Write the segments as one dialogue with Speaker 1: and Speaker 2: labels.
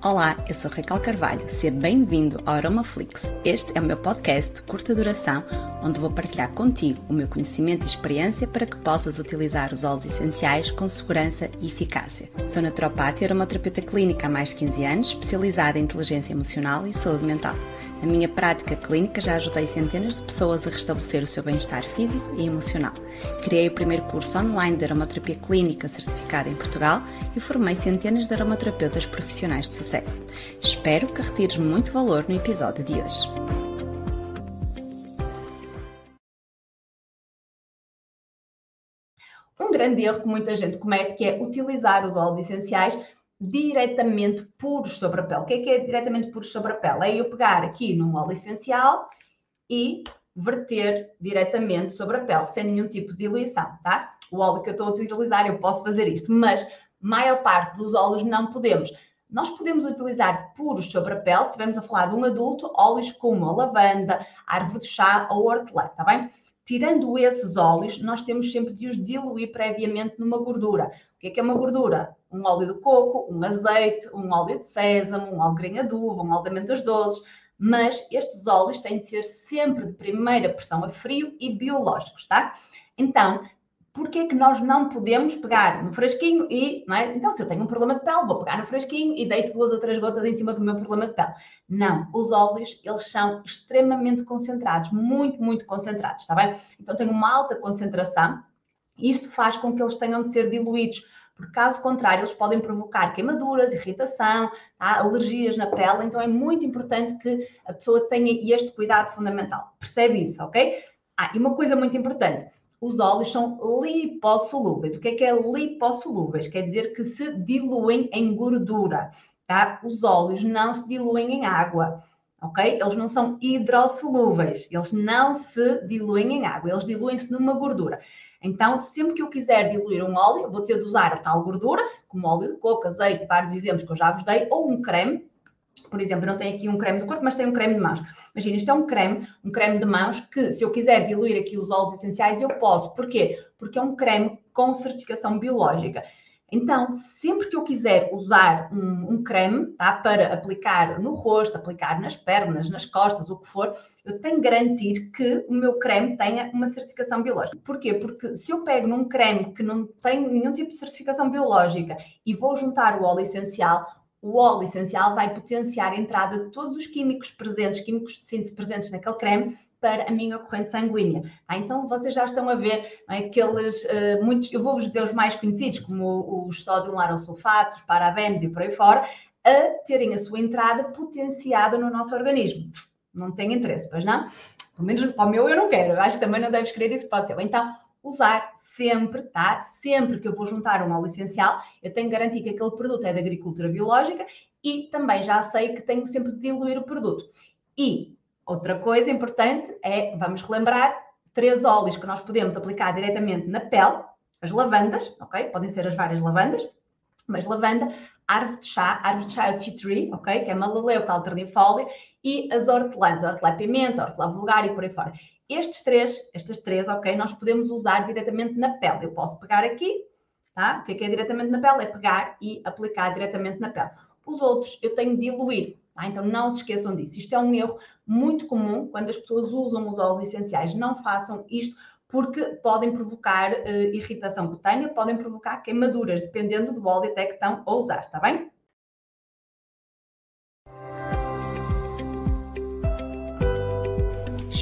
Speaker 1: Olá, eu sou Raquel Carvalho, seja bem-vindo ao Aromaflix. Este é o meu podcast de curta duração, onde vou partilhar contigo o meu conhecimento e experiência para que possas utilizar os óleos essenciais com segurança e eficácia. Sou naturopata e aromaterapeuta clínica há mais de 15 anos, especializada em inteligência emocional e saúde mental. Na minha prática clínica já ajudei centenas de pessoas a restabelecer o seu bem-estar físico e emocional. Criei o primeiro curso online de aromaterapia clínica certificada em Portugal e formei centenas de aromaterapeutas profissionais de sucesso. Espero que retires muito valor no episódio de hoje.
Speaker 2: Um grande erro que muita gente comete que é utilizar os óleos essenciais diretamente puros sobre a pele. O que é que é diretamente puros sobre a pele? É eu pegar aqui num óleo essencial e verter diretamente sobre a pele, sem nenhum tipo de diluição, tá? O óleo que eu estou a utilizar, eu posso fazer isto, mas maior parte dos óleos não podemos. Nós podemos utilizar puros sobre a pele, se estivermos a falar de um adulto, óleos como a lavanda, árvore de chá ou hortelã, tá bem? Tirando esses óleos, nós temos sempre de os diluir previamente numa gordura. O que é, que é uma gordura? Um óleo de coco, um azeite, um óleo de sésamo, um óleo de grainha de uva, um óleo de amêndoas doces. Mas estes óleos têm de ser sempre de primeira pressão a frio e biológicos, tá? Então, porque é que nós não podemos pegar no frasquinho e, não é? Então, se eu tenho um problema de pele, vou pegar no frasquinho e deito duas ou três gotas em cima do meu problema de pele. Não, os óleos, eles são extremamente concentrados, muito, muito concentrados, está bem? Então, tem uma alta concentração, isto faz com que eles tenham de ser diluídos, porque caso contrário, eles podem provocar queimaduras, irritação, tá? alergias na pele, então é muito importante que a pessoa tenha este cuidado fundamental. Percebe isso, ok? Ah, e uma coisa muito importante, os óleos são lipossolúveis. O que é que é lipossolúveis? Quer dizer que se diluem em gordura, tá? Os óleos não se diluem em água, ok? Eles não são hidrossolúveis, eles não se diluem em água, eles diluem-se numa gordura. Então, sempre que eu quiser diluir um óleo, vou ter de usar a tal gordura, como óleo de coco, azeite, vários exemplos que eu já vos dei, ou um creme, por exemplo, eu não tenho aqui um creme de corpo, mas tenho um creme de mãos. Imagina, isto é um creme, um creme de mãos que, se eu quiser diluir aqui os óleos essenciais, eu posso. Porquê? Porque é um creme com certificação biológica. Então, sempre que eu quiser usar um, um, creme tá, para aplicar no rosto, aplicar nas pernas, nas costas, o que for, eu tenho que garantir que o meu creme tenha uma certificação biológica. Porquê? Porque se eu pego num creme que não tem nenhum tipo de certificação biológica e vou juntar o óleo essencial, o óleo essencial vai potenciar a entrada de todos os químicos presentes, químicos de síntese presentes naquele creme, para a minha corrente sanguínea. Ah, então vocês já estão a ver aqueles, uh, muitos, eu vou-vos dizer os mais conhecidos, como os sódio larosulfatos, os parabenos e por aí fora, a terem a sua entrada potenciada no nosso organismo. Não tem interesse, pois não? Pelo menos para o meu eu não quero, acho que também não deves querer isso para o teu. Então, usar sempre, tá? Sempre que eu vou juntar um óleo essencial, eu tenho que garantir que aquele produto é de agricultura biológica e também já sei que tenho sempre de diluir o produto. E outra coisa importante é, vamos relembrar, três óleos que nós podemos aplicar diretamente na pele, as lavandas, ok? Podem ser as várias lavandas, mas lavanda, árvore de chá, árvore de chá é o tea tree, ok? Que é malaleuca alternifolia, e as hortelãs, hortelã pimenta, hortelã vulgar e por aí fora. Estes três, estas três, ok, nós podemos usar diretamente na pele. Eu posso pegar aqui, tá? O que é, que é diretamente na pele? É pegar e aplicar diretamente na pele. Os outros eu tenho de diluir, tá? Então não se esqueçam disso. Isto é um erro muito comum quando as pessoas usam os óleos essenciais. Não façam isto porque podem provocar uh, irritação cutânea, podem provocar queimaduras, dependendo do óleo até que estão a usar, tá bem?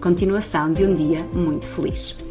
Speaker 1: continuação de um dia muito feliz.